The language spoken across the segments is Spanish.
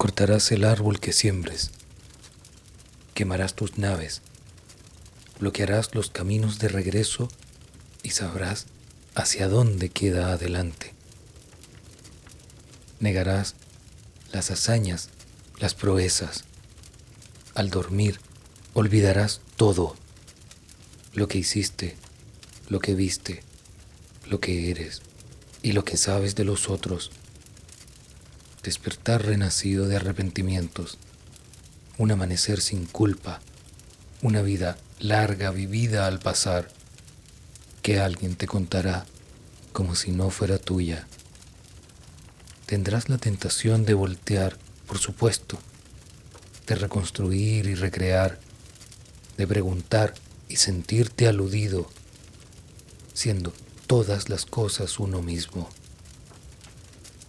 Cortarás el árbol que siembres, quemarás tus naves, bloquearás los caminos de regreso y sabrás hacia dónde queda adelante. Negarás las hazañas, las proezas. Al dormir olvidarás todo, lo que hiciste, lo que viste, lo que eres y lo que sabes de los otros despertar renacido de arrepentimientos, un amanecer sin culpa, una vida larga vivida al pasar, que alguien te contará como si no fuera tuya. Tendrás la tentación de voltear, por supuesto, de reconstruir y recrear, de preguntar y sentirte aludido, siendo todas las cosas uno mismo.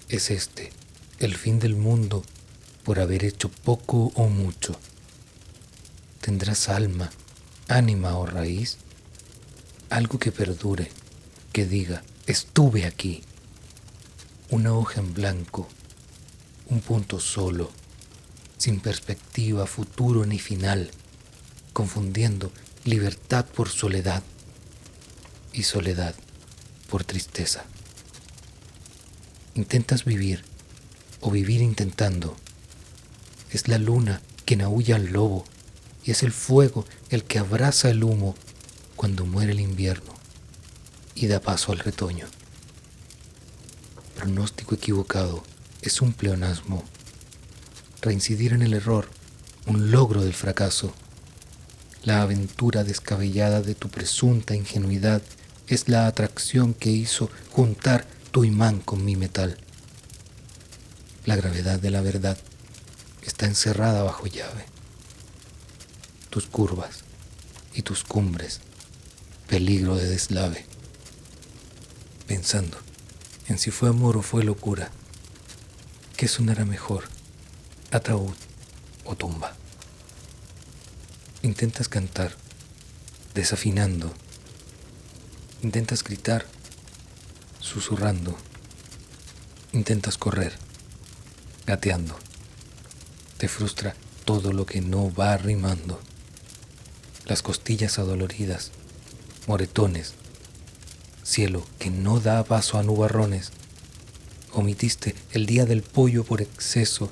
Es este el fin del mundo por haber hecho poco o mucho. ¿Tendrás alma, ánima o raíz? Algo que perdure, que diga, estuve aquí. Una hoja en blanco, un punto solo, sin perspectiva, futuro ni final, confundiendo libertad por soledad y soledad por tristeza. Intentas vivir o vivir intentando. Es la luna quien aúlla al lobo y es el fuego el que abraza el humo cuando muere el invierno y da paso al retoño. Pronóstico equivocado es un pleonasmo. Reincidir en el error, un logro del fracaso. La aventura descabellada de tu presunta ingenuidad es la atracción que hizo juntar tu imán con mi metal. La gravedad de la verdad está encerrada bajo llave. Tus curvas y tus cumbres, peligro de deslave. Pensando en si fue amor o fue locura, ¿qué sonará mejor, ataúd o tumba? Intentas cantar, desafinando. Intentas gritar, susurrando. Intentas correr gateando. Te frustra todo lo que no va rimando. Las costillas adoloridas, moretones, cielo que no da paso a nubarrones. Omitiste el día del pollo por exceso,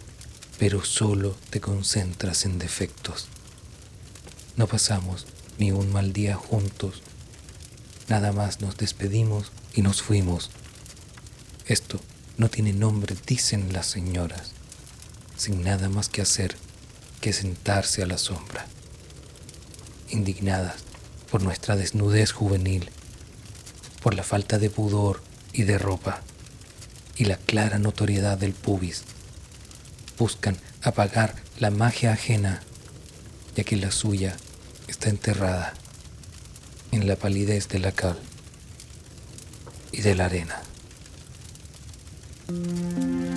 pero solo te concentras en defectos. No pasamos ni un mal día juntos, nada más nos despedimos y nos fuimos. Esto no tiene nombre, dicen las señoras, sin nada más que hacer que sentarse a la sombra, indignadas por nuestra desnudez juvenil, por la falta de pudor y de ropa, y la clara notoriedad del pubis. Buscan apagar la magia ajena, ya que la suya está enterrada en la palidez de la cal y de la arena. Música